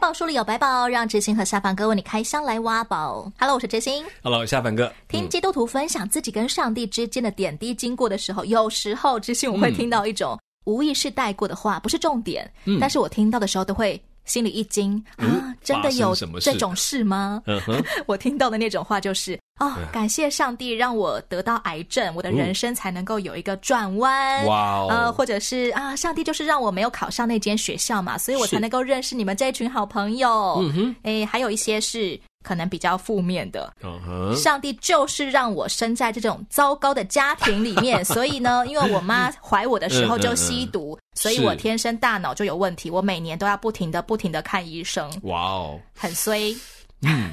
宝书里有白宝，让知心和下凡哥为你开箱来挖宝。Hello，我是知心。Hello，下凡哥。听基督徒分享自己跟上帝之间的点滴经过的时候，有时候知心我会听到一种无意识带过的话，不是重点，嗯、但是我听到的时候都会。心里一惊啊！真的有这种事吗？我听到的那种话就是哦，感谢上帝让我得到癌症，我的人生才能够有一个转弯。哇哦！呃，或者是啊，上帝就是让我没有考上那间学校嘛，所以我才能够认识你们这一群好朋友。嗯哼，哎，还有一些是。可能比较负面的，uh huh. 上帝就是让我生在这种糟糕的家庭里面，所以呢，因为我妈怀我的时候就吸毒，所以我天生大脑就有问题，我每年都要不停的、不停的看医生。哇哦很衰。嗯，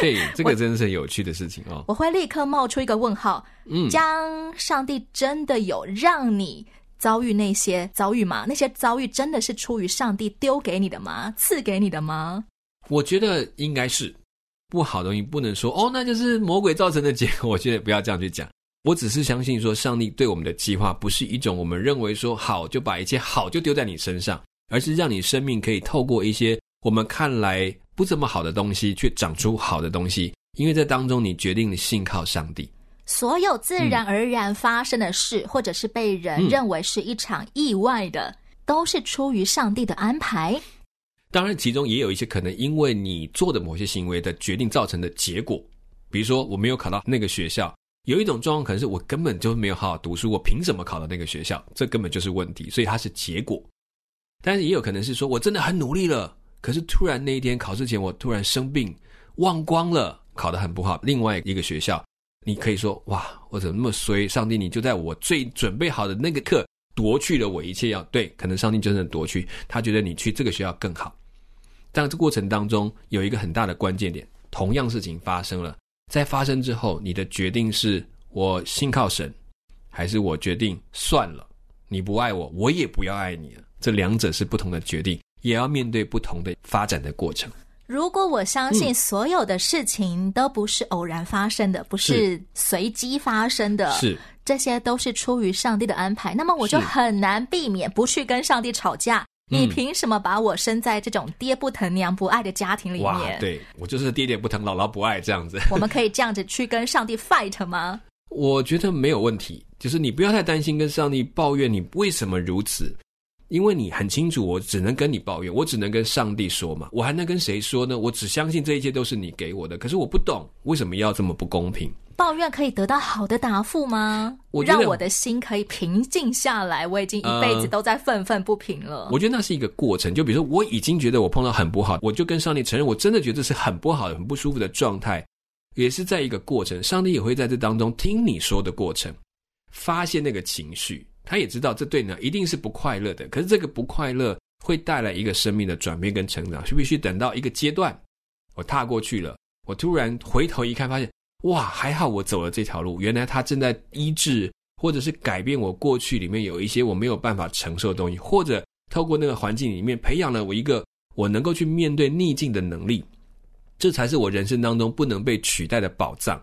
对，这个真是很有趣的事情哦。我 会立刻冒出一个问号：嗯，将上帝真的有让你遭遇那些遭遇吗？那些遭遇真的是出于上帝丢给你的吗？赐给你的吗？我觉得应该是。不好的东西不能说哦，那就是魔鬼造成的结果。我觉得不要这样去讲。我只是相信说，上帝对我们的计划不是一种我们认为说好就把一切好就丢在你身上，而是让你生命可以透过一些我们看来不怎么好的东西，去长出好的东西。因为在当中，你决定了信靠上帝。所有自然而然发生的事，嗯、或者是被人认为是一场意外的，嗯、都是出于上帝的安排。当然，其中也有一些可能因为你做的某些行为的决定造成的结果，比如说我没有考到那个学校，有一种状况可能是我根本就没有好好读书，我凭什么考到那个学校？这根本就是问题，所以它是结果。但是也有可能是说我真的很努力了，可是突然那一天考试前我突然生病，忘光了，考得很不好。另外一个学校，你可以说哇，我怎么那么衰？上帝，你就在我最准备好的那个课夺去了我一切要对，可能上帝真的夺去，他觉得你去这个学校更好。但这过程当中有一个很大的关键点，同样事情发生了，在发生之后，你的决定是我信靠神，还是我决定算了，你不爱我，我也不要爱你了。这两者是不同的决定，也要面对不同的发展的过程。如果我相信所有的事情都不是偶然发生的，嗯、不是随机发生的，是这些都是出于上帝的安排，那么我就很难避免不去跟上帝吵架。你凭什么把我生在这种爹不疼娘不爱的家庭里面？哇，对，我就是爹爹不疼姥姥不爱这样子。我们可以这样子去跟上帝 fight 吗？我觉得没有问题，就是你不要太担心跟上帝抱怨你为什么如此，因为你很清楚，我只能跟你抱怨，我只能跟上帝说嘛，我还能跟谁说呢？我只相信这一切都是你给我的，可是我不懂为什么要这么不公平。抱怨可以得到好的答复吗？我让我的心可以平静下来。我已经一辈子都在愤愤不平了。呃，我觉得那是一个过程。就比如说，我已经觉得我碰到很不好，我就跟上帝承认，我真的觉得这是很不好、很不舒服的状态，也是在一个过程。上帝也会在这当中听你说的过程，发现那个情绪。他也知道这对你一定是不快乐的，可是这个不快乐会带来一个生命的转变跟成长，是必须等到一个阶段，我踏过去了，我突然回头一看，发现。哇，还好我走了这条路。原来他正在医治，或者是改变我过去里面有一些我没有办法承受的东西，或者透过那个环境里面培养了我一个我能够去面对逆境的能力。这才是我人生当中不能被取代的宝藏。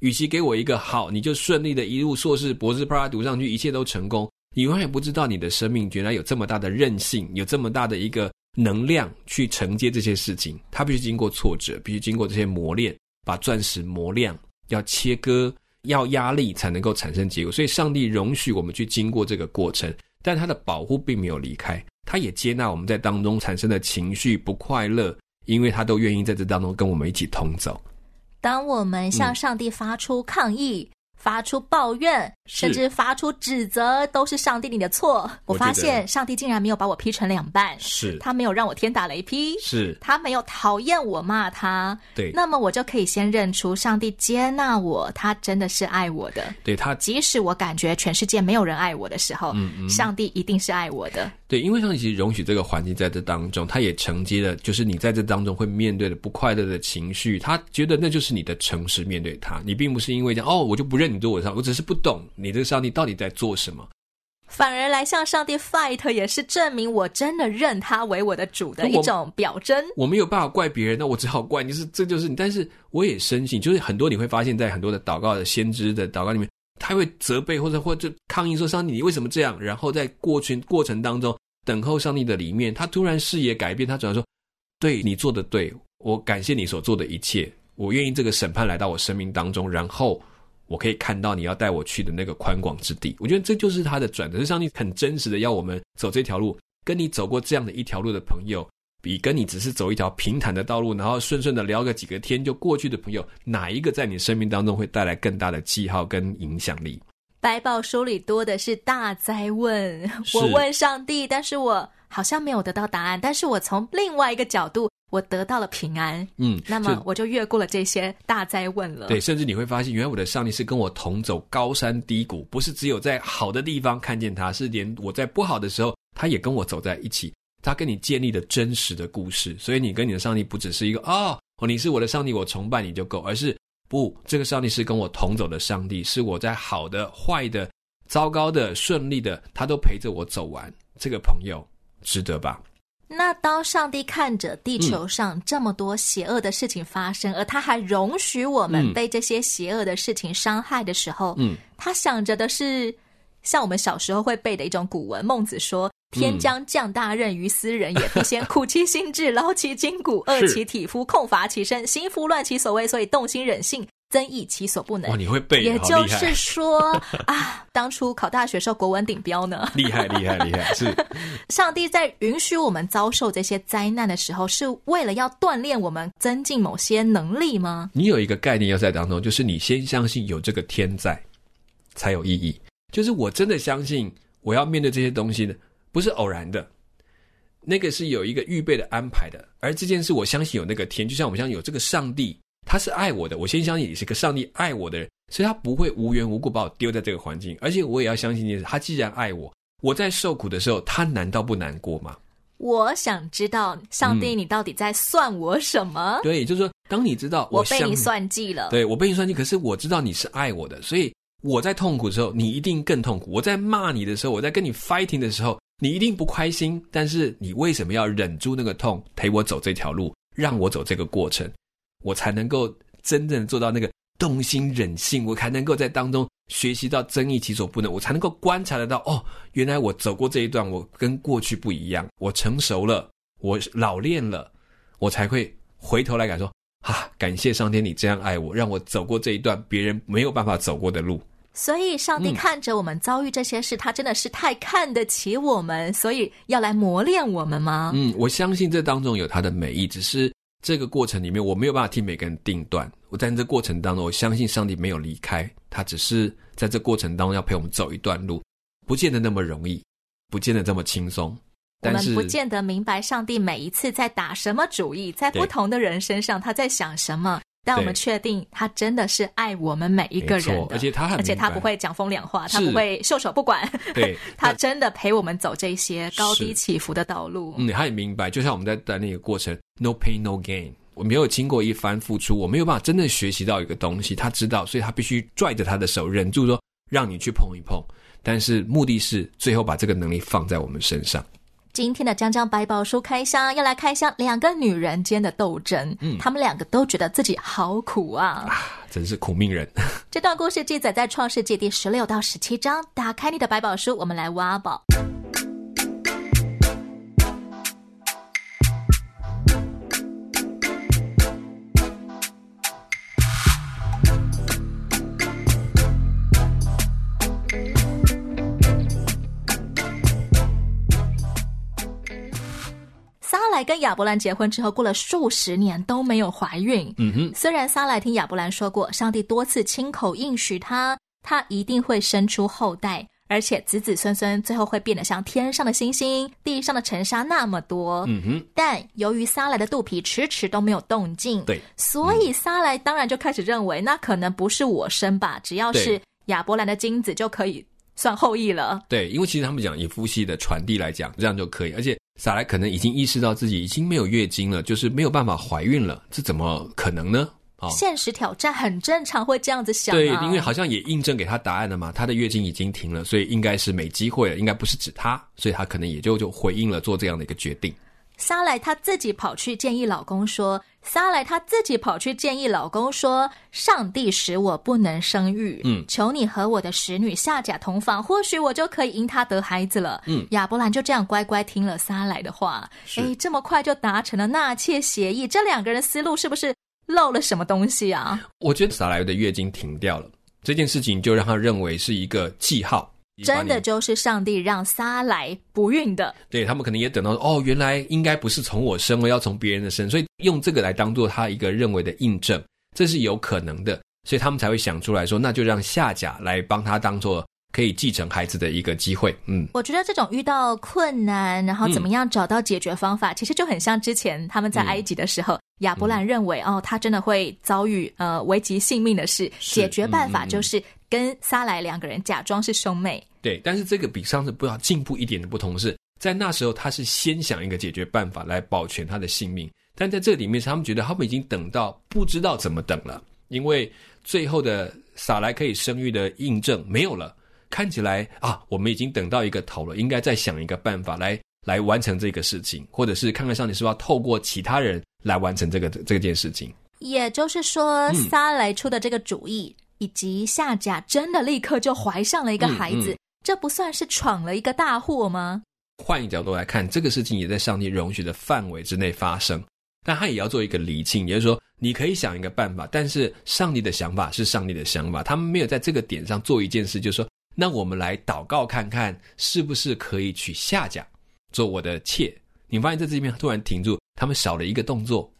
与其给我一个好，你就顺利的一路硕士、博士啪啦读上去，一切都成功，你永远不知道你的生命原来有这么大的韧性，有这么大的一个能量去承接这些事情。它必须经过挫折，必须经过这些磨练。把钻石磨亮，要切割，要压力才能够产生结果。所以，上帝容许我们去经过这个过程，但他的保护并没有离开，他也接纳我们在当中产生的情绪不快乐，因为他都愿意在这当中跟我们一起同走。当我们向上帝发出抗议、嗯、发出抱怨，甚至发出指责，都是上帝你的错。我发现上帝竟然没有把我劈成两半，是。他没有让我天打雷劈，是。他没有讨厌我骂他，对，那么我就可以先认出上帝接纳我，他真的是爱我的。对他，即使我感觉全世界没有人爱我的时候，嗯嗯，上帝一定是爱我的。对，因为上帝其实容许这个环境在这当中，他也承接了，就是你在这当中会面对的不快乐的情绪，他觉得那就是你的诚实面对他，你并不是因为这样哦，我就不认你做我的上，我只是不懂你这个上帝到底在做什么，反而来向上帝 fight，也是证明我真的认他为我的主的一种表征。我，我没有办法怪别人，那我只好怪你是，这就是你。但是我也深信，就是很多你会发现在很多的祷告的先知的祷告里面，他会责备或者或者抗议说：“上帝，你为什么这样？”然后在过程过程当中等候上帝的里面，他突然视野改变，他转而说：“对，你做的对，我感谢你所做的一切，我愿意这个审判来到我生命当中，然后。”我可以看到你要带我去的那个宽广之地，我觉得这就是他的转折。是上帝很真实的要我们走这条路，跟你走过这样的一条路的朋友，比跟你只是走一条平坦的道路，然后顺顺的聊个几个天就过去的朋友，哪一个在你生命当中会带来更大的记号跟影响力？白宝书里多的是大灾问，我问上帝，但是我好像没有得到答案，但是我从另外一个角度。我得到了平安，嗯，那么我就越过了这些大灾问了。对，甚至你会发现，原来我的上帝是跟我同走高山低谷，不是只有在好的地方看见他，是连我在不好的时候，他也跟我走在一起。他跟你建立的真实的故事，所以你跟你的上帝不只是一个哦，你是我的上帝，我崇拜你就够，而是不，这个上帝是跟我同走的上帝，是我在好的、坏的、糟糕的、顺利的，他都陪着我走完。这个朋友值得吧？那当上帝看着地球上这么多邪恶的事情发生，嗯、而他还容许我们被这些邪恶的事情伤害的时候，嗯，他想着的是，像我们小时候会背的一种古文，孟子说：“天将降大任于斯人也，必先苦其心志，劳其筋骨，饿其体肤，空乏其身，行拂乱其所为，所以动心忍性。”增益其所不能。哦，你会背，也就是说啊，当初考大学时候国文顶标呢，厉害厉害厉害！是上帝在允许我们遭受这些灾难的时候，是为了要锻炼我们，增进某些能力吗？你有一个概念要在当中，就是你先相信有这个天在，才有意义。就是我真的相信，我要面对这些东西呢，不是偶然的，那个是有一个预备的安排的。而这件事，我相信有那个天，就像我们相信有这个上帝。他是爱我的，我先相信你是个上帝爱我的人，所以他不会无缘无故把我丢在这个环境。而且我也要相信的是，他既然爱我，我在受苦的时候，他难道不难过吗？我想知道，上帝，你到底在算我什么？嗯、对，就是说，当你知道我，我被你算计了，对，我被你算计，可是我知道你是爱我的，所以我在痛苦的时候，你一定更痛苦；我在骂你的时候，我在跟你 fighting 的时候，你一定不开心。但是你为什么要忍住那个痛，陪我走这条路，让我走这个过程？我才能够真正做到那个动心忍性，我才能够在当中学习到增益其所不能，我才能够观察得到哦，原来我走过这一段，我跟过去不一样，我成熟了，我老练了，我才会回头来感说啊，感谢上天，你这样爱我，让我走过这一段别人没有办法走过的路。所以，上帝看着我们遭遇这些事，嗯，他真的是太看得起我们，所以要来磨练我们吗？嗯，我相信这当中有他的美意，只是。这个过程里面，我没有办法替每个人定断。我在这过程当中，我相信上帝没有离开，他只是在这过程当中要陪我们走一段路，不见得那么容易，不见得这么轻松。但是，我们不见得明白上帝每一次在打什么主意，在不同的人身上他在想什么。但我们确定，他真的是爱我们每一个人，而且他很，而且他不会讲风凉话，他不会袖手不管。对，他真的陪我们走这些高低起伏的道路。嗯，他也明白，就像我们在在那个过程，no pain no gain，我没有经过一番付出，我没有办法真正学习到一个东西。他知道，所以他必须拽着他的手，忍住说，让你去碰一碰。但是目的是最后把这个能力放在我们身上。今天的江江百宝书开箱要来开箱两个女人间的斗争，嗯，她们两个都觉得自己好苦啊，啊，真是苦命人。这段故事记载在创世纪第十六到十七章。打开你的百宝书，我们来挖宝。跟亚伯兰结婚之后，过了数十年都没有怀孕。嗯哼，虽然撒莱听亚伯兰说过，上帝多次亲口应许他，他一定会生出后代，而且子子孙孙最后会变得像天上的星星、地上的尘沙那么多。嗯哼。但由于撒莱的肚皮迟迟都没有动静，对，所以撒莱当然就开始认为，那可能不是我生吧，只要是亚伯兰的精子就可以算后裔了。对，因为其实他们讲以夫系的传递来讲，这样就可以，而且。萨莱可能已经意识到自己已经没有月经了，就是没有办法怀孕了，这怎么可能呢？哦，现实挑战很正常，会这样子想啊。对，因为好像也印证给他答案了嘛，他的月经已经停了，所以应该是没机会了，应该不是指他，所以他可能也就就回应了，做这样的一个决定。萨莱她自己跑去建议老公说：“撒莱她自己跑去建议老公说，上帝使我不能生育，嗯，求你和我的使女夏甲同房，或许我就可以因她得孩子了。”嗯，亚伯兰就这样乖乖听了撒莱的话。哎，这么快就达成了纳妾协议，这两个人的思路是不是漏了什么东西啊？我觉得撒莱的月经停掉了这件事情，就让他认为是一个记号。真的就是上帝让撒来不孕的，对，他们可能也等到哦，原来应该不是从我生，我要从别人的生，所以用这个来当做他一个认为的印证，这是有可能的，所以他们才会想出来说，那就让夏甲来帮他当做可以继承孩子的一个机会。嗯，我觉得这种遇到困难，然后怎么样找到解决方法，嗯、其实就很像之前他们在埃及的时候，嗯、亚伯兰认为哦，他真的会遭遇呃危及性命的事，解决办法就是跟撒莱两个人假装是兄妹。对，但是这个比上次不要进步一点的不同是，在那时候他是先想一个解决办法来保全他的性命，但在这里面是他们觉得他们已经等到不知道怎么等了，因为最后的撒莱可以生育的印证没有了，看起来啊，我们已经等到一个头了，应该再想一个办法来来完成这个事情，或者是看看上帝是不是要透过其他人来完成这个这件事情。也就是说，撒莱出的这个主意，嗯、以及夏甲真的立刻就怀上了一个孩子。嗯嗯这不算是闯了一个大祸吗？换一个角度来看，这个事情也在上帝容许的范围之内发生，但他也要做一个理清，也就是说，你可以想一个办法，但是上帝的想法是上帝的想法，他们没有在这个点上做一件事，就是说，那我们来祷告看看，是不是可以娶夏甲做我的妾？你发现在这边突然停住，他们少了一个动作。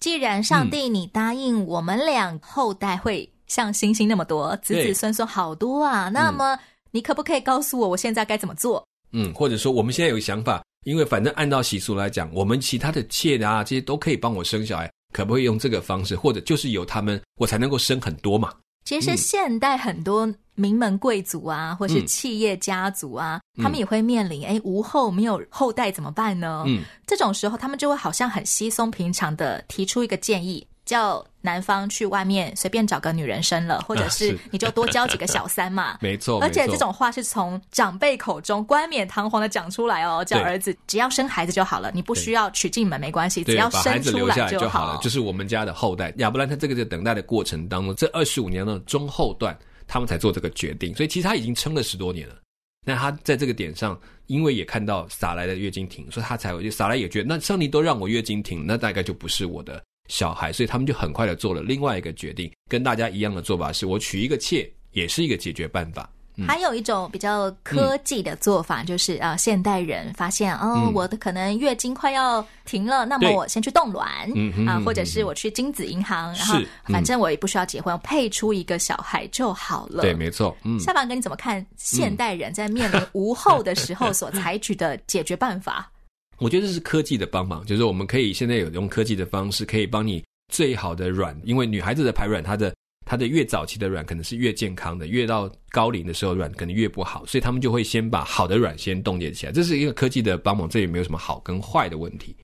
既然上帝你答应我们俩后代会像星星那么多，子子孙孙好多啊，那么。嗯你可不可以告诉我，我现在该怎么做？嗯，或者说我们现在有个想法，因为反正按照习俗来讲，我们其他的妾啊，这些都可以帮我生小孩，可不可以用这个方式？或者就是由他们，我才能够生很多嘛？其实现代很多名门贵族啊，或是企业家族啊，嗯、他们也会面临，哎，无后没有后代怎么办呢？嗯，这种时候他们就会好像很稀松平常的提出一个建议。叫男方去外面随便找个女人生了，或者是你就多交几个小三嘛。啊、没错，而且这种话是从长辈口中冠冕堂皇的讲出来哦，叫儿子只要生孩子就好了，你不需要娶进门没关系，只要生出来就好，了，就是我们家的后代。亚伯兰他这个在等待的过程当中，这二十五年的中后段，他们才做这个决定，所以其实他已经撑了十多年了。那他在这个点上，因为也看到撒莱的月经停，所以他才会，撒莱也觉得，那上帝都让我月经停，那大概就不是我的。小孩，所以他们就很快的做了另外一个决定，跟大家一样的做法，是我娶一个妾，也是一个解决办法。嗯、还有一种比较科技的做法，就是啊、嗯呃，现代人发现，哦，嗯、我的可能月经快要停了，那么我先去冻卵，嗯啊，或者是我去精子银行，然后反正我也不需要结婚，我配出一个小孩就好了。对，没错。嗯，夏凡哥，你怎么看现代人在面临无后的时候所采取的解决办法？我觉得这是科技的帮忙，就是我们可以现在有用科技的方式，可以帮你最好的卵，因为女孩子的排卵，她的她的越早期的卵可能是越健康的，越到高龄的时候卵可能越不好，所以他们就会先把好的卵先冻结起来，这是一个科技的帮忙，这也没有什么好跟坏的问题，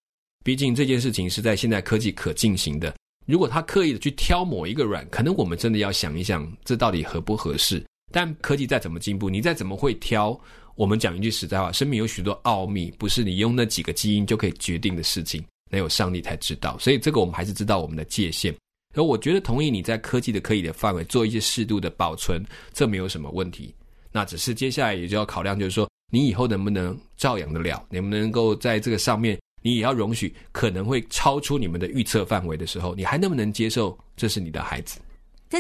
毕竟这件事情是在现在科技可进行的。如果他刻意的去挑某一个卵，可能我们真的要想一想，这到底合不合适？但科技再怎么进步，你再怎么会挑。我们讲一句实在话，生命有许多奥秘，不是你用那几个基因就可以决定的事情，那有上帝才知道。所以这个我们还是知道我们的界限。而我觉得同意你在科技的可以的范围做一些适度的保存，这没有什么问题。那只是接下来也就要考量，就是说你以后能不能照养得了，能不能够在这个上面，你也要容许可能会超出你们的预测范围的时候，你还能不能接受这是你的孩子？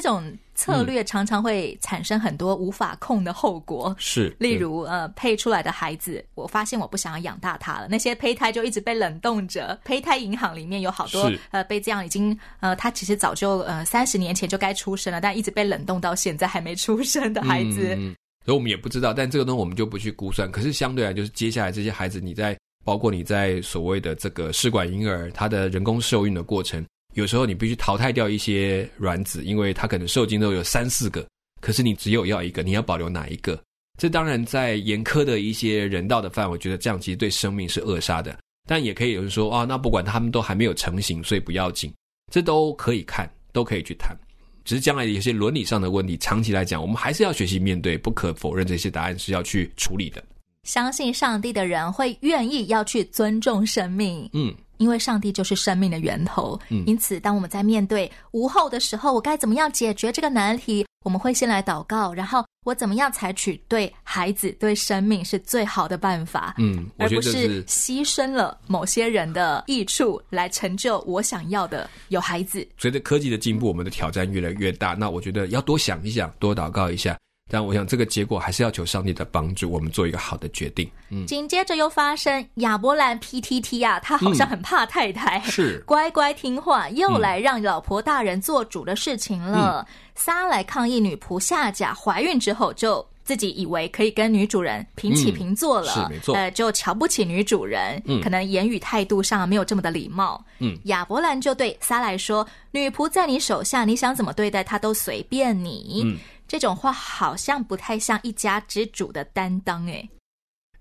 这种策略常常会产生很多无法控的后果。是，例如呃，配出来的孩子，我发现我不想要养大他了，那些胚胎就一直被冷冻着。胚胎银行里面有好多呃，被这样已经呃，他其实早就呃三十年前就该出生了，但一直被冷冻到现在还没出生的孩子。嗯，所以我们也不知道，但这个东西我们就不去估算。可是相对来，就是接下来这些孩子，你在包括你在所谓的这个试管婴儿，他的人工受孕的过程。有时候你必须淘汰掉一些卵子，因为它可能受精都有三四个，可是你只有要一个，你要保留哪一个？这当然在严苛的一些人道的范围，觉得这样其实对生命是扼杀的。但也可以有人说啊，那不管他们都还没有成型，所以不要紧，这都可以看，都可以去谈。只是将来有些伦理上的问题，长期来讲，我们还是要学习面对，不可否认这些答案是要去处理的。相信上帝的人会愿意要去尊重生命。嗯。因为上帝就是生命的源头，嗯，因此当我们在面对无后的时候，我该怎么样解决这个难题？我们会先来祷告，然后我怎么样采取对孩子、对生命是最好的办法？嗯，而不是牺牲了某些人的益处来成就我想要的有孩子。随着科技的进步，我们的挑战越来越大，那我觉得要多想一想，多祷告一下。但我想，这个结果还是要求上帝的帮助，我们做一个好的决定。嗯，紧接着又发生亚伯兰 PTT 啊，他好像很怕太太，嗯、是乖乖听话，又来让老婆大人做主的事情了。撒、嗯、来抗议女仆夏甲怀孕之后，就自己以为可以跟女主人平起平坐了，嗯、是没错。呃，就瞧不起女主人，嗯、可能言语态度上没有这么的礼貌。嗯，亚伯兰就对撒来说：“女仆在你手下，你想怎么对待她都随便你。”嗯。这种话好像不太像一家之主的担当诶。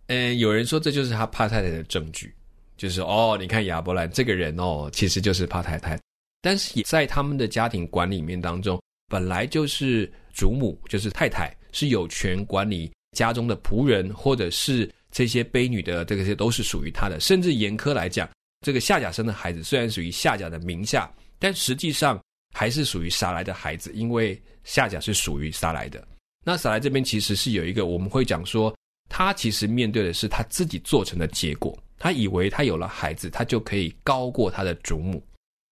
嗯，有人说这就是他怕太太的证据，就是哦，你看亚伯兰这个人哦，其实就是怕太太。但是也在他们的家庭管理面当中，本来就是祖母，就是太太是有权管理家中的仆人，或者是这些婢女的这个些都是属于他的。甚至严苛来讲，这个夏甲生的孩子虽然属于夏甲的名下，但实际上。还是属于撒莱的孩子，因为夏甲是属于撒莱的。那撒莱这边其实是有一个，我们会讲说，他其实面对的是他自己做成的结果。他以为他有了孩子，他就可以高过他的祖母。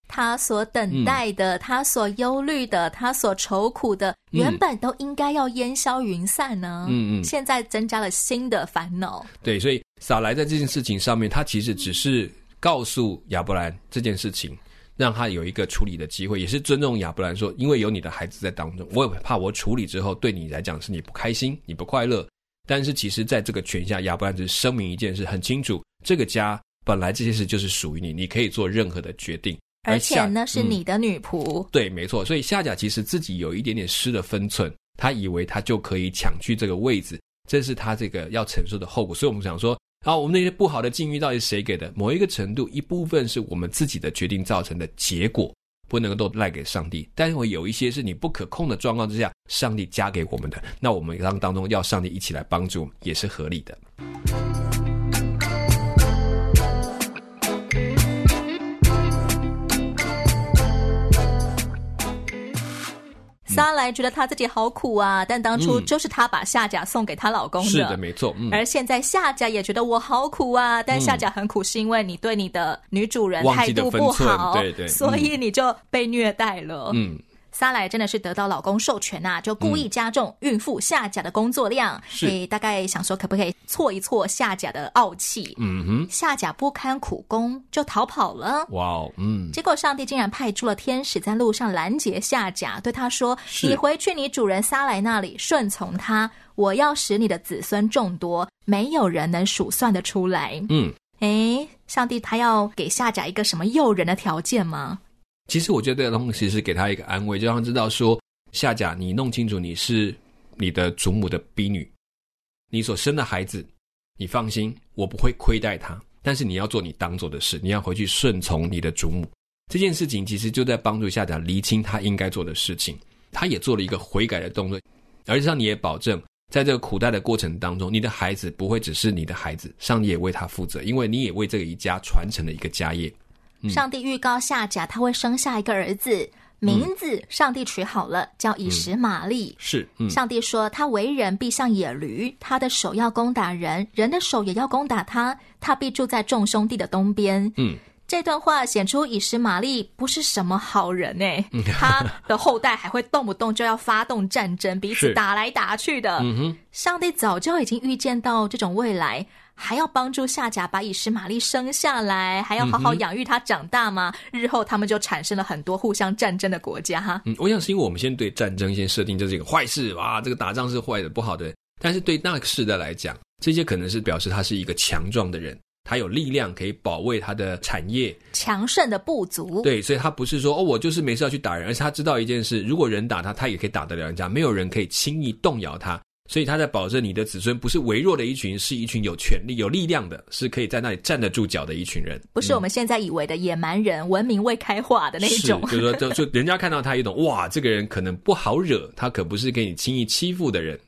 他所等待的，嗯、他所忧虑的，他所愁苦的，原本都应该要烟消云散呢。嗯嗯，现在增加了新的烦恼。对，所以撒莱在这件事情上面，他其实只是告诉亚伯兰这件事情。让他有一个处理的机会，也是尊重亚伯兰说，因为有你的孩子在当中，我也怕我处理之后对你来讲是你不开心、你不快乐。但是其实，在这个权下，亚伯兰只是声明一件事，很清楚，这个家本来这些事就是属于你，你可以做任何的决定，而且呢是你的女仆。嗯，对，没错。所以夏甲其实自己有一点点失了分寸，他以为他就可以抢去这个位置，这是他这个要承受的后果。所以我们想说。好，我们那些不好的境遇到底是谁给的？某一个程度，一部分是我们自己的决定造成的结果，不能够都赖给上帝。但是会有一些是你不可控的状况之下，上帝加给我们的，那我们当当中要上帝一起来帮助，也是合理的。撒莱觉得她自己好苦啊，但当初就是她把夏甲送给她老公的。是的，没错。嗯、而现在夏甲也觉得我好苦啊，但夏甲很苦，是因为你对你的女主人态度不好，对对，所以你就被虐待了。嗯。撒莱真的是得到老公授权呐、啊，就故意加重孕妇下甲的工作量，是、嗯、大概想说可不可以挫一挫下甲的傲气？嗯哼，夏甲不堪苦工就逃跑了。哇哦，嗯，结果上帝竟然派出了天使在路上拦截下甲，对他说：“你回去你主人撒莱那里，顺从他，我要使你的子孙众多，没有人能数算得出来。”嗯，诶，上帝他要给下甲一个什么诱人的条件吗？其实我觉得这个东西是给他一个安慰，就让他知道说，夏甲，你弄清楚你是你的祖母的婢女，你所生的孩子，你放心，我不会亏待他。但是你要做你当做的事，你要回去顺从你的祖母。这件事情其实就在帮助夏甲厘清他应该做的事情。他也做了一个悔改的动作，而且上帝也保证，在这个苦待的过程当中，你的孩子不会只是你的孩子，上帝也为他负责，因为你也为这个一家传承了一个家业。上帝预告夏甲他会生下一个儿子，名字上帝取好了，叫以实玛利。是，上帝说他为人必像野驴，他的手要攻打人，人的手也要攻打他，他必住在众兄弟的东边。嗯，这段话显出以实玛利不是什么好人哎，他的后代还会动不动就要发动战争，彼此打来打去的。嗯哼，上帝早就已经预见到这种未来，还要帮助夏甲把以实玛利生下来，还要好好养育他长大吗？日后他们就产生了很多互相战争的国家哈。嗯，我想是因为我们先对战争先设定这是一个坏事啊，这个打仗是坏的、不好的。但是对那个时代来讲，这些可能是表示他是一个强壮的人。他有力量可以保卫他的产业，强盛的部族。对，所以他不是说哦，我就是没事要去打人，而是他知道一件事：如果人打他，他也可以打得了人家，没有人可以轻易动摇他。所以他在保证你的子孙不是微弱的一群，是一群有权力、有力量的，是可以在那里站得住脚的一群人，不是我们现在以为的野蛮人、嗯、文明未开化的那种。是，就是说，就就人家看到他一种哇，这个人可能不好惹，他可不是给你轻易欺负的人。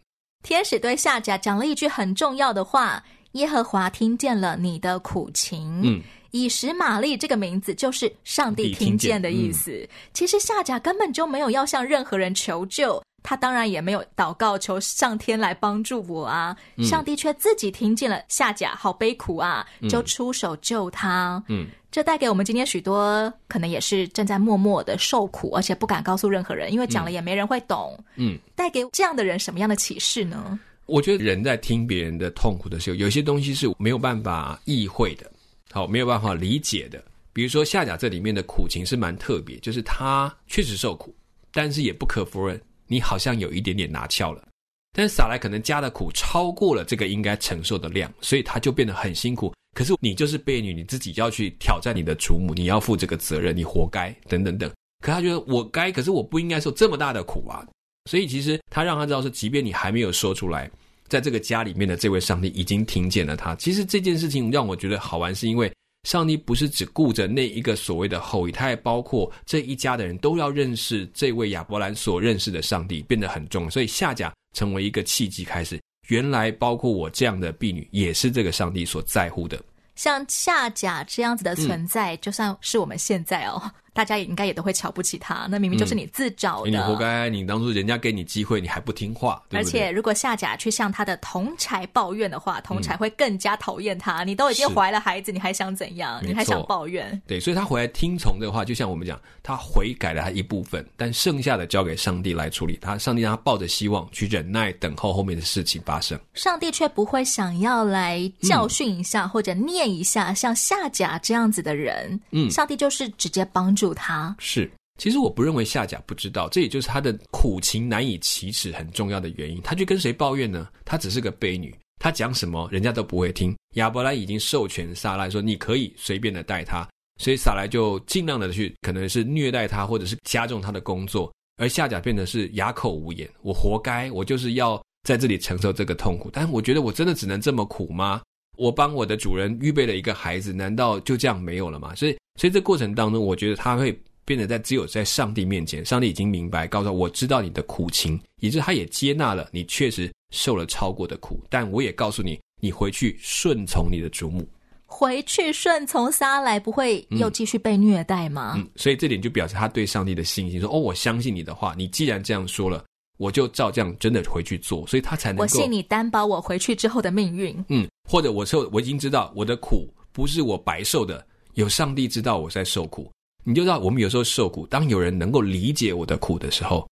天使对夏甲讲了一句很重要的话。耶和华听见了你的苦情。嗯，以实玛利这个名字就是上帝听见的意思。嗯、其实夏甲根本就没有要向任何人求救，他当然也没有祷告求上天来帮助我啊。嗯、上帝却自己听见了夏甲好悲苦啊，就出手救他。嗯，这带给我们今天许多可能也是正在默默的受苦，而且不敢告诉任何人，因为讲了也没人会懂。嗯，带给这样的人什么样的启示呢？我觉得人在听别人的痛苦的时候，有些东西是没有办法意会的，好，没有办法理解的。比如说夏甲这里面的苦情是蛮特别，就是他确实受苦，但是也不可否认，你好像有一点点拿翘了。但是撒莱可能加的苦超过了这个应该承受的量，所以他就变得很辛苦。可是你就是婢女，你自己要去挑战你的主母，你要负这个责任，你活该，等等等。可他觉得我该，可是我不应该受这么大的苦啊。所以其实他让他知道是，即便你还没有说出来，在这个家里面的这位上帝已经听见了他。其实这件事情让我觉得好玩，是因为上帝不是只顾着那一个所谓的后裔，他还包括这一家的人都要认识这位亚伯兰所认识的上帝，变得很重。所以夏甲成为一个契机，开始原来包括我这样的婢女，也是这个上帝所在乎的。像夏甲这样子的存在，就算是我们现在哦。大家也应该也都会瞧不起他，那明明就是你自找的。嗯、你活该！你当初人家给你机会，你还不听话。对对？而且，如果夏甲去向他的同侪抱怨的话，同侪会更加讨厌他。嗯、你都已经怀了孩子，你还想怎样？你还想抱怨？对，所以他回来听从这个话，就像我们讲，他悔改了他一部分，但剩下的交给上帝来处理。他上帝让他抱着希望去忍耐，等候后面的事情发生。上帝却不会想要来教训一下、嗯、或者念一下像夏甲这样子的人。嗯，上帝就是直接帮助。助他是，其实我不认为夏甲不知道，这也就是他的苦情难以启齿很重要的原因。他去跟谁抱怨呢？他只是个悲女，他讲什么人家都不会听。亚伯拉已经授权撒莱说，你可以随便的待他，所以撒莱就尽量的去，可能是虐待他，或者是加重他的工作。而夏甲变得是哑口无言，我活该，我就是要在这里承受这个痛苦。但是我觉得我真的只能这么苦吗？我帮我的主人预备了一个孩子，难道就这样没有了吗？所以。所以这过程当中，我觉得他会变得在只有在上帝面前，上帝已经明白，告诉我，我知道你的苦情，以致他也接纳了你确实受了超过的苦。但我也告诉你，你回去顺从你的主母，回去顺从撒来，不会又继续被虐待吗？嗯，所以这点就表示他对上帝的信心，说：“哦，我相信你的话，你既然这样说了，我就照这样真的回去做。”所以他才能够，我信你担保我回去之后的命运。嗯，或者我受，我已经知道我的苦不是我白受的。有上帝知道我在受苦，你就知道我们有时候受苦。当有人能够理解我的苦的时候，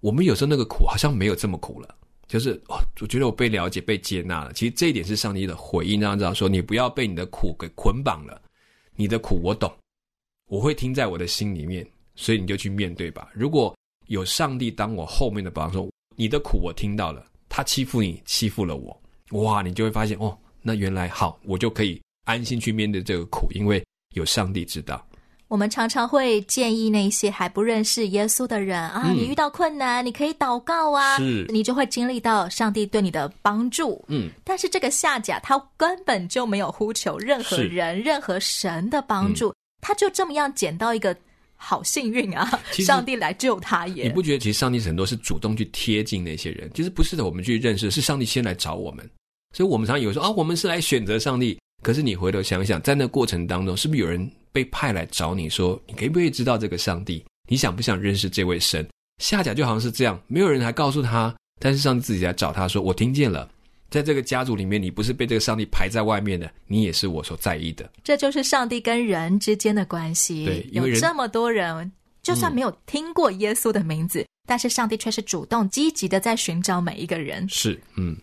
我们有时候那个苦好像没有这么苦了。就是哦，我觉得我被了解、被接纳了。其实这一点是上帝的回应，让他知道说，你不要被你的苦给捆绑了。你的苦我懂，我会听在我的心里面，所以你就去面对吧。如果有上帝当我后面的帮手，你的苦我听到了，他欺负你，欺负了我，哇，你就会发现哦，那原来好，我就可以安心去面对这个苦，因为。有上帝知道，我们常常会建议那些还不认识耶稣的人啊，嗯、你遇到困难，你可以祷告啊，是。你就会经历到上帝对你的帮助。嗯，但是这个下甲他根本就没有呼求任何人、任何神的帮助，嗯、他就这么样捡到一个好幸运啊！实上帝来救他也，你不觉得其实上帝很多是主动去贴近那些人？其实不是的，我们去认识是上帝先来找我们，所以我们常常以为说啊，我们是来选择上帝。可是你回头想想，在那过程当中，是不是有人被派来找你说，你可不可以知道这个上帝？你想不想认识这位神？下甲就好像是这样，没有人还告诉他，但是上帝自己来找他说，我听见了，在这个家族里面，你不是被这个上帝排在外面的，你也是我所在意的。这就是上帝跟人之间的关系。对，有这么多人，就算没有听过耶稣的名字，嗯、但是上帝却是主动积极的在寻找每一个人。是，嗯。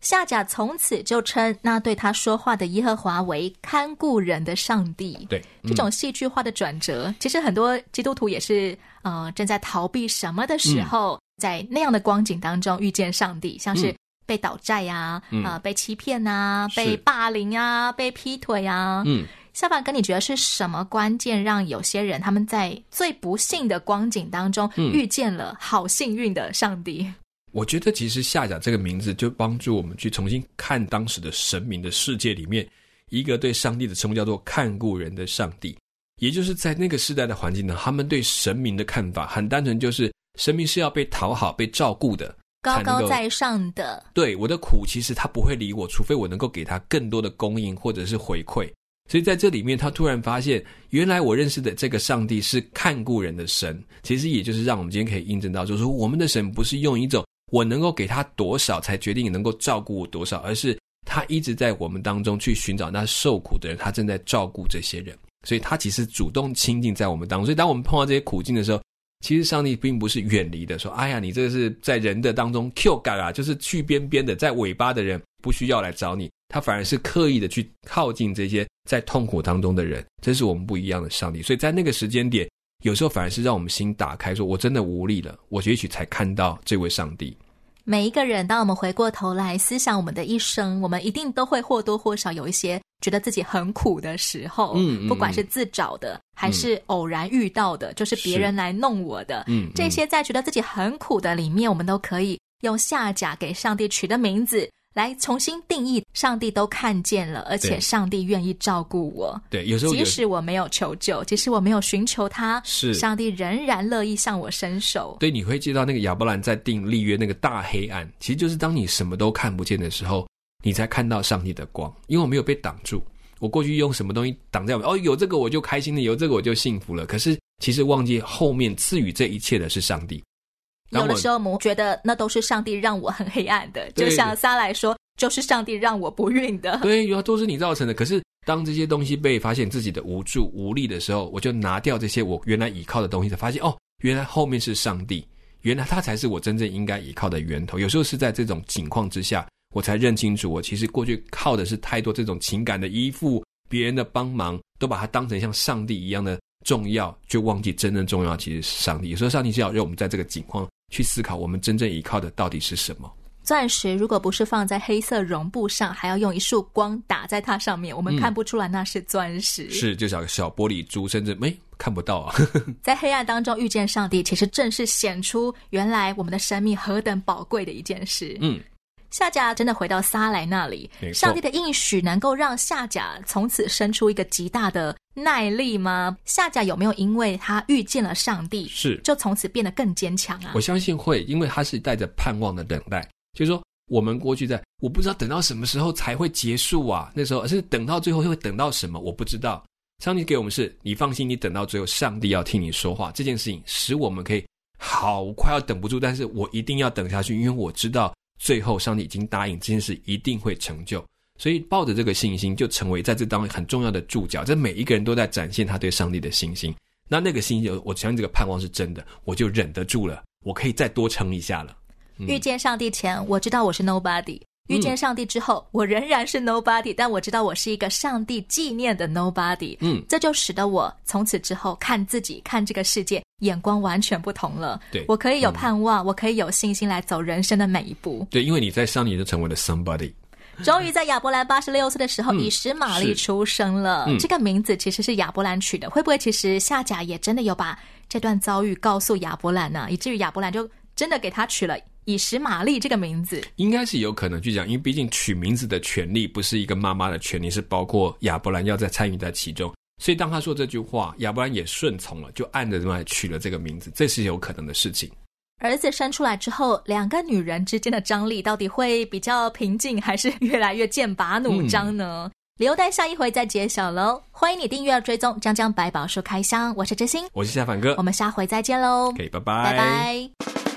夏甲从此就称那对他说话的耶和华为看顾人的上帝。对，嗯、这种戏剧化的转折，其实很多基督徒也是呃正在逃避什么的时候，嗯、在那样的光景当中遇见上帝，像是被倒债呀、啊，嗯、呃，被欺骗啊，被霸凌啊，被劈腿啊。嗯，夏凡哥，你觉得是什么关键让有些人他们在最不幸的光景当中遇见了好幸运的上帝？我觉得其实下甲这个名字就帮助我们去重新看当时的神明的世界里面，一个对上帝的称呼叫做看顾人的上帝，也就是在那个时代的环境呢，他们对神明的看法很单纯，就是神明是要被讨好、被照顾的，高高在上的。对，我的苦，其实他不会理我，除非我能够给他更多的供应或者是回馈。所以在这里面，他突然发现，原来我认识的这个上帝是看顾人的神，其实也就是让我们今天可以印证到，就是说我们的神不是用一种。我能够给他多少，才决定你能够照顾我多少，而是他一直在我们当中去寻找那受苦的人，他正在照顾这些人，所以他其实主动亲近在我们当中。所以当我们碰到这些苦境的时候，其实上帝并不是远离的，说：“哎呀，你这是在人的当中 Q 感啊，就是去边边的，在尾巴的人不需要来找你，他反而是刻意的去靠近这些在痛苦当中的人。这是我们不一样的上帝。所以在那个时间点。”有时候反而是让我们心打开，说我真的无力了，我也许才看到这位上帝。每一个人，当我们回过头来思想我们的一生，我们一定都会或多或少有一些觉得自己很苦的时候。嗯，嗯，不管是自找的，还是偶然遇到的，嗯、就是别人来弄我的。嗯，嗯，这些在觉得自己很苦的里面，我们都可以用下甲给上帝取的名字。来重新定义，上帝都看见了，而且上帝愿意照顾我。对，有时候即使我没有求救，即使我没有寻求他，是上帝仍然乐意向我伸手。对，你会记到那个亚伯兰在定立约那个大黑暗，其实就是当你什么都看不见的时候，你才看到上帝的光。因为我没有被挡住，我过去用什么东西挡在我，哦，有这个我就开心了，有这个我就幸福了。可是其实忘记后面赐予这一切的是上帝。有的时候我们觉得那都是上帝让我很黑暗的，就像撒来说，就是上帝让我不孕的。对，有都是你造成的。可是当这些东西被发现自己的无助无力的时候，我就拿掉这些我原来依靠的东西，才发现哦，原来后面是上帝，原来他才是我真正应该依靠的源头。有时候是在这种情况之下，我才认清楚，我其实过去靠的是太多这种情感的依附，别人的帮忙，都把它当成像上帝一样的重要，就忘记真正重要其实是上帝。有时候上帝是要让我们在这个境况。去思考我们真正依靠的到底是什么？钻石如果不是放在黑色绒布上，还要用一束光打在它上面，我们看不出来那是钻石。嗯、是，就像小玻璃珠，甚至没看不到啊。在黑暗当中遇见上帝，其实正是显出原来我们的生命何等宝贵的一件事。嗯。夏甲真的回到撒莱那里，上帝的应许能够让夏甲从此生出一个极大的耐力吗？夏甲有没有因为他遇见了上帝，是就从此变得更坚强啊？我相信会，因为他是带着盼望的等待。就是说，我们过去在我不知道等到什么时候才会结束啊，那时候而是等到最后会等到什么，我不知道。上帝给我们是，你放心，你等到最后，上帝要听你说话，这件事情使我们可以好快要等不住，但是我一定要等下去，因为我知道。最后，上帝已经答应这件事一定会成就，所以抱着这个信心，就成为在这当中很重要的注脚。这每一个人都在展现他对上帝的信心。那那个信心，我相信这个盼望是真的，我就忍得住了，我可以再多撑一下了。遇见上帝前，我知道我是 nobody。遇见上帝之后，我仍然是 nobody，但我知道我是一个上帝纪念的 nobody。嗯，这就使得我从此之后看自己、看这个世界眼光完全不同了。对，我可以有盼望，嗯、我可以有信心来走人生的每一步。对，因为你在上帝就成为了 somebody。终于在亚伯兰八十六岁的时候，嗯、以实玛利出生了。嗯、这个名字其实是亚伯兰取的，会不会其实夏甲也真的有把这段遭遇告诉亚伯兰呢？以至于亚伯兰就真的给他取了。以实玛利这个名字，应该是有可能去讲，因为毕竟取名字的权利不是一个妈妈的权利，是包括亚伯兰要在参与在其中。所以当他说这句话，亚伯兰也顺从了，就按着这么来取了这个名字，这是有可能的事情。儿子生出来之后，两个女人之间的张力到底会比较平静，还是越来越剑拔弩张呢？嗯、留待下一回再揭晓喽。欢迎你订阅追踪江江百宝书开箱，我是真心，我是夏凡哥，我们下回再见喽。可以，拜拜，拜拜。